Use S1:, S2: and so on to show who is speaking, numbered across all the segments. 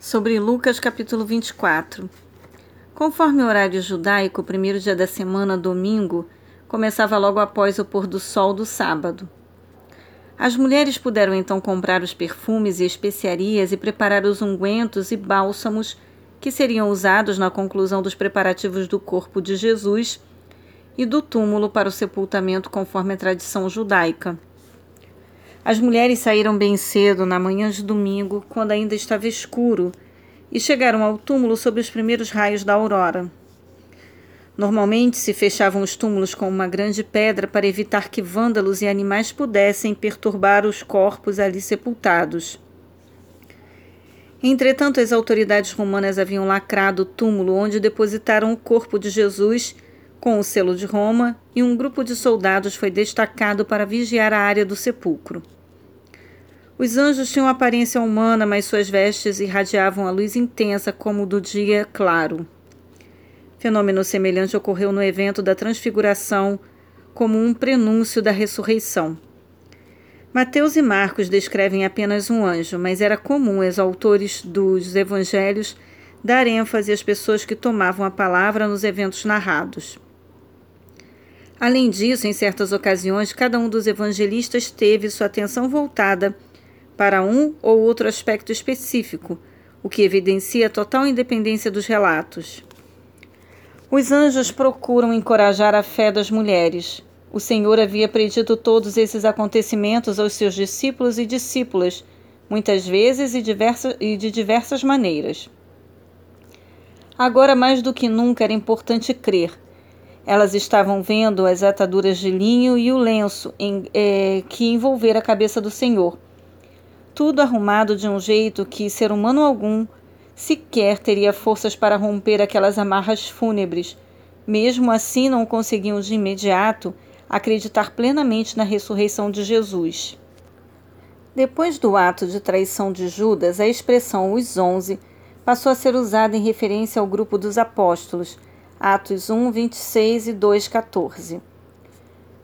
S1: Sobre Lucas capítulo 24. Conforme o horário judaico, o primeiro dia da semana, domingo, começava logo após o pôr do sol do sábado. As mulheres puderam então comprar os perfumes e especiarias e preparar os ungüentos e bálsamos que seriam usados na conclusão dos preparativos do corpo de Jesus e do túmulo para o sepultamento conforme a tradição judaica. As mulheres saíram bem cedo na manhã de domingo, quando ainda estava escuro, e chegaram ao túmulo sob os primeiros raios da aurora. Normalmente se fechavam os túmulos com uma grande pedra para evitar que vândalos e animais pudessem perturbar os corpos ali sepultados. Entretanto, as autoridades romanas haviam lacrado o túmulo onde depositaram o corpo de Jesus com o selo de Roma, e um grupo de soldados foi destacado para vigiar a área do sepulcro. Os anjos tinham aparência humana, mas suas vestes irradiavam a luz intensa como do dia claro. Fenômeno semelhante ocorreu no evento da Transfiguração, como um prenúncio da ressurreição. Mateus e Marcos descrevem apenas um anjo, mas era comum aos autores dos evangelhos dar ênfase às pessoas que tomavam a palavra nos eventos narrados. Além disso, em certas ocasiões, cada um dos evangelistas teve sua atenção voltada para um ou outro aspecto específico, o que evidencia a total independência dos relatos. Os anjos procuram encorajar a fé das mulheres. O Senhor havia predito todos esses acontecimentos aos seus discípulos e discípulas, muitas vezes e, diversa, e de diversas maneiras. Agora, mais do que nunca, era importante crer elas estavam vendo as ataduras de linho e o lenço em, é, que envolvera a cabeça do Senhor. Tudo arrumado de um jeito que ser humano algum sequer teria forças para romper aquelas amarras fúnebres. Mesmo assim, não conseguiam de imediato acreditar plenamente na ressurreição de Jesus. Depois do ato de traição de Judas, a expressão os onze passou a ser usada em referência ao grupo dos apóstolos Atos 1, 26 e 2, 14.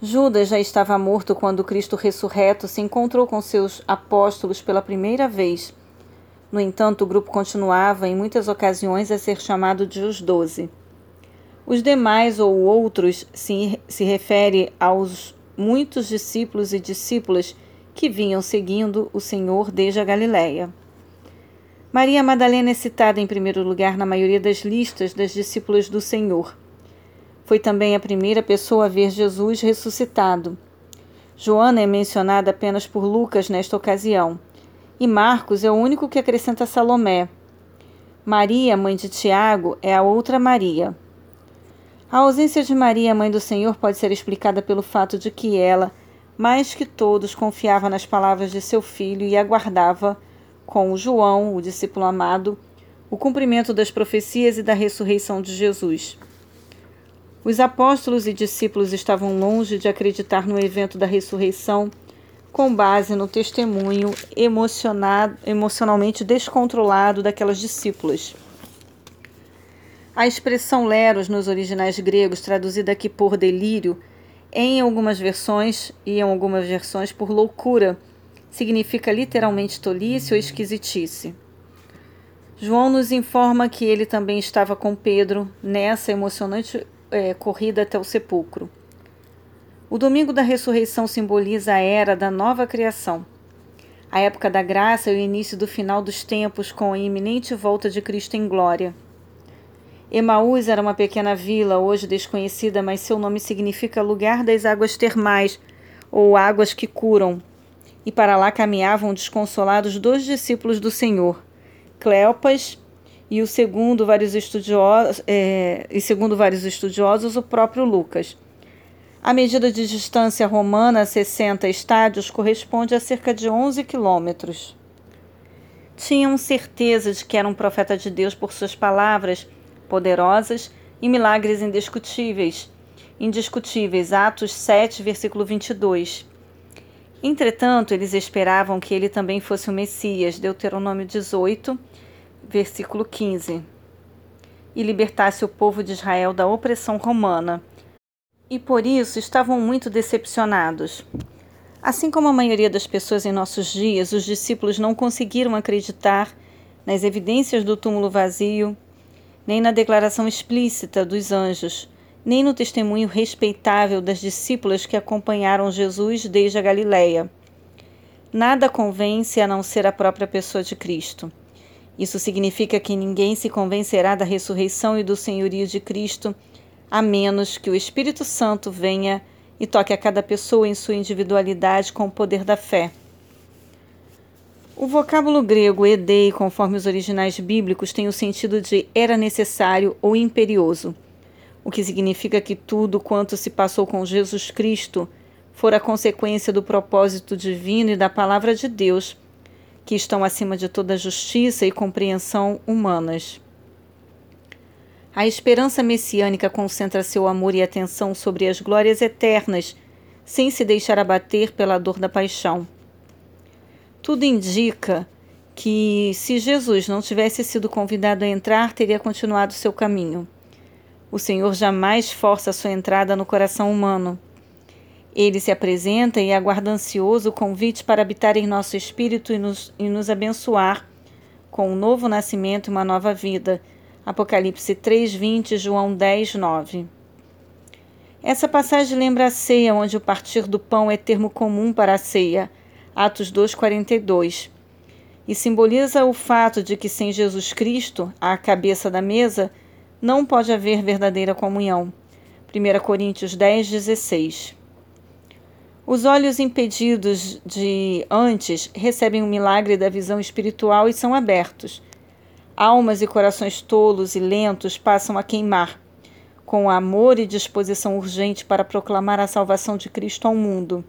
S1: Judas já estava morto quando Cristo ressurreto se encontrou com seus apóstolos pela primeira vez. No entanto, o grupo continuava, em muitas ocasiões, a ser chamado de os Doze. Os demais ou outros se, se refere aos muitos discípulos e discípulas que vinham seguindo o Senhor desde a Galiléia. Maria Madalena é citada em primeiro lugar na maioria das listas das discípulas do Senhor. Foi também a primeira pessoa a ver Jesus ressuscitado. Joana é mencionada apenas por Lucas nesta ocasião, e Marcos é o único que acrescenta Salomé. Maria, mãe de Tiago, é a outra Maria. A ausência de Maria, mãe do Senhor, pode ser explicada pelo fato de que ela, mais que todos, confiava nas palavras de seu filho e aguardava com João, o discípulo amado, o cumprimento das profecias e da ressurreição de Jesus. Os apóstolos e discípulos estavam longe de acreditar no evento da ressurreição com base no testemunho emocionado, emocionalmente descontrolado daquelas discípulas. A expressão leros nos originais gregos, traduzida aqui por delírio, em algumas versões e em algumas versões por loucura, significa literalmente tolice ou esquisitice. João nos informa que ele também estava com Pedro nessa emocionante é, corrida até o sepulcro. O domingo da ressurreição simboliza a era da nova criação. A época da graça e o início do final dos tempos com a iminente volta de Cristo em glória. Emaús era uma pequena vila, hoje desconhecida, mas seu nome significa lugar das águas termais ou águas que curam, e para lá caminhavam desconsolados dois discípulos do Senhor, Cleopas e o segundo vários estudiosos, é, e segundo vários estudiosos, o próprio Lucas. A medida de distância romana, 60 estádios, corresponde a cerca de 11 quilômetros. Tinham certeza de que era um profeta de Deus por suas palavras poderosas e milagres indiscutíveis. Indiscutíveis, Atos 7, versículo 22. Entretanto, eles esperavam que ele também fosse o Messias, Deuteronômio 18, versículo 15, e libertasse o povo de Israel da opressão romana. E por isso estavam muito decepcionados. Assim como a maioria das pessoas em nossos dias, os discípulos não conseguiram acreditar nas evidências do túmulo vazio, nem na declaração explícita dos anjos, nem no testemunho respeitável das discípulas que acompanharam Jesus desde a Galiléia. Nada convence a não ser a própria pessoa de Cristo. Isso significa que ninguém se convencerá da ressurreição e do senhorio de Cristo, a menos que o Espírito Santo venha e toque a cada pessoa em sua individualidade com o poder da fé. O vocábulo grego edei, conforme os originais bíblicos, tem o sentido de era necessário ou imperioso, o que significa que tudo quanto se passou com Jesus Cristo fora consequência do propósito divino e da palavra de Deus, que estão acima de toda justiça e compreensão humanas. A esperança messiânica concentra seu amor e atenção sobre as glórias eternas, sem se deixar abater pela dor da paixão. Tudo indica que, se Jesus não tivesse sido convidado a entrar, teria continuado seu caminho. O Senhor jamais força sua entrada no coração humano. Ele se apresenta e aguarda ansioso o convite para habitar em nosso espírito e nos, e nos abençoar com um novo nascimento e uma nova vida. Apocalipse 3, 20, João 10, 9. Essa passagem lembra a ceia, onde o partir do pão é termo comum para a ceia. Atos 2:42. E simboliza o fato de que sem Jesus Cristo, a cabeça da mesa, não pode haver verdadeira comunhão. 1 Coríntios 10:16. Os olhos impedidos de antes recebem o milagre da visão espiritual e são abertos. Almas e corações tolos e lentos passam a queimar, com amor e disposição urgente para proclamar a salvação de Cristo ao mundo.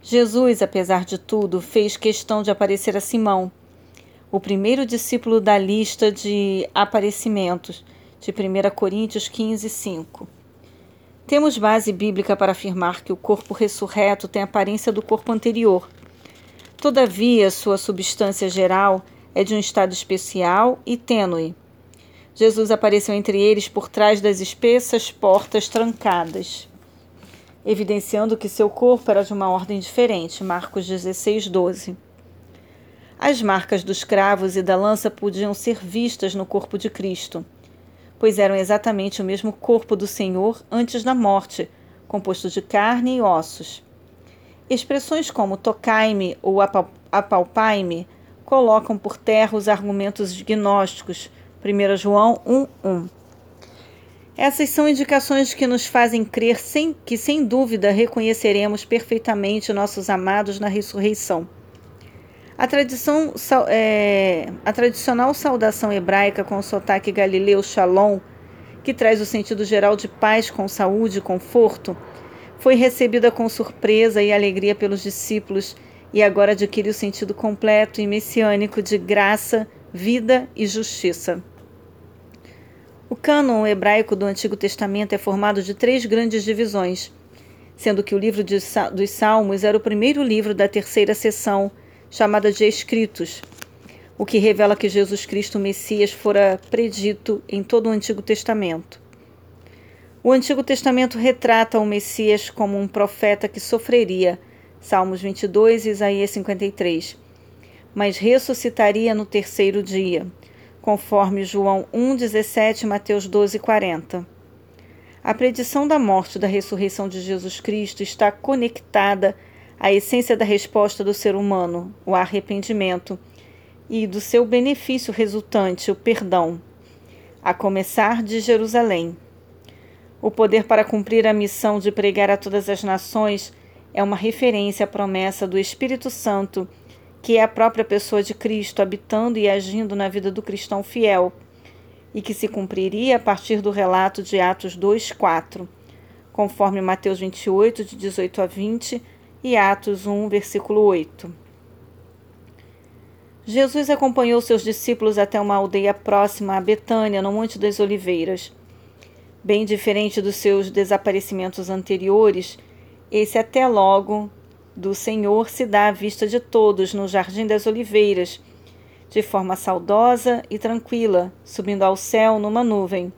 S1: Jesus, apesar de tudo, fez questão de aparecer a Simão, o primeiro discípulo da lista de aparecimentos, de 1 Coríntios 15, 5. Temos base bíblica para afirmar que o corpo ressurreto tem a aparência do corpo anterior. Todavia, sua substância geral é de um estado especial e tênue. Jesus apareceu entre eles por trás das espessas portas trancadas evidenciando que seu corpo era de uma ordem diferente. Marcos 16, 12. As marcas dos cravos e da lança podiam ser vistas no corpo de Cristo, pois eram exatamente o mesmo corpo do Senhor antes da morte, composto de carne e ossos. Expressões como tocai-me ou apalpai-me colocam por terra os argumentos gnósticos. 1 João 1:1. Essas são indicações que nos fazem crer sem, que, sem dúvida, reconheceremos perfeitamente nossos amados na ressurreição. A, tradição, é, a tradicional saudação hebraica com o sotaque galileu shalom, que traz o sentido geral de paz com saúde e conforto, foi recebida com surpresa e alegria pelos discípulos e agora adquire o sentido completo e messiânico de graça, vida e justiça. O cânon hebraico do Antigo Testamento é formado de três grandes divisões, sendo que o livro dos Salmos era o primeiro livro da terceira seção, chamada de Escritos, o que revela que Jesus Cristo, Messias, fora predito em todo o Antigo Testamento. O Antigo Testamento retrata o Messias como um profeta que sofreria, Salmos 22 e Isaías 53, mas ressuscitaria no terceiro dia conforme João 1,17 e Mateus 12,40. A predição da morte e da ressurreição de Jesus Cristo está conectada à essência da resposta do ser humano, o arrependimento, e do seu benefício resultante, o perdão, a começar de Jerusalém. O poder para cumprir a missão de pregar a todas as nações é uma referência à promessa do Espírito Santo que é a própria pessoa de Cristo habitando e agindo na vida do cristão fiel, e que se cumpriria a partir do relato de Atos 2, 4, conforme Mateus 28, de 18 a 20, e Atos 1, versículo 8. Jesus acompanhou seus discípulos até uma aldeia próxima a Betânia, no Monte das Oliveiras. Bem diferente dos seus desaparecimentos anteriores, esse até logo do Senhor se dá à vista de todos no Jardim das Oliveiras, de forma saudosa e tranquila, subindo ao céu numa nuvem.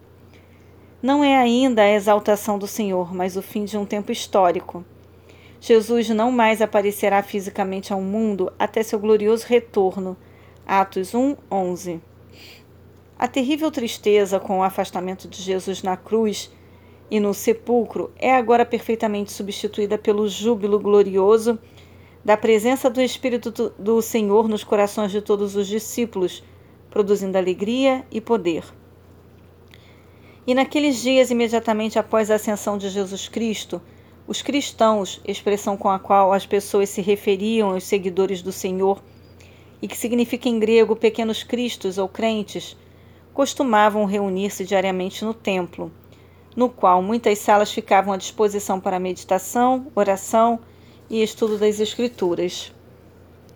S1: Não é ainda a exaltação do Senhor, mas o fim de um tempo histórico. Jesus não mais aparecerá fisicamente ao mundo até seu glorioso retorno, Atos 1, 11. A terrível tristeza com o afastamento de Jesus na cruz e no sepulcro é agora perfeitamente substituída pelo júbilo glorioso da presença do Espírito do Senhor nos corações de todos os discípulos, produzindo alegria e poder. E naqueles dias, imediatamente após a ascensão de Jesus Cristo, os cristãos, expressão com a qual as pessoas se referiam aos seguidores do Senhor, e que significa em grego pequenos cristos ou crentes, costumavam reunir-se diariamente no templo, no qual muitas salas ficavam à disposição para meditação, oração e estudo das Escrituras.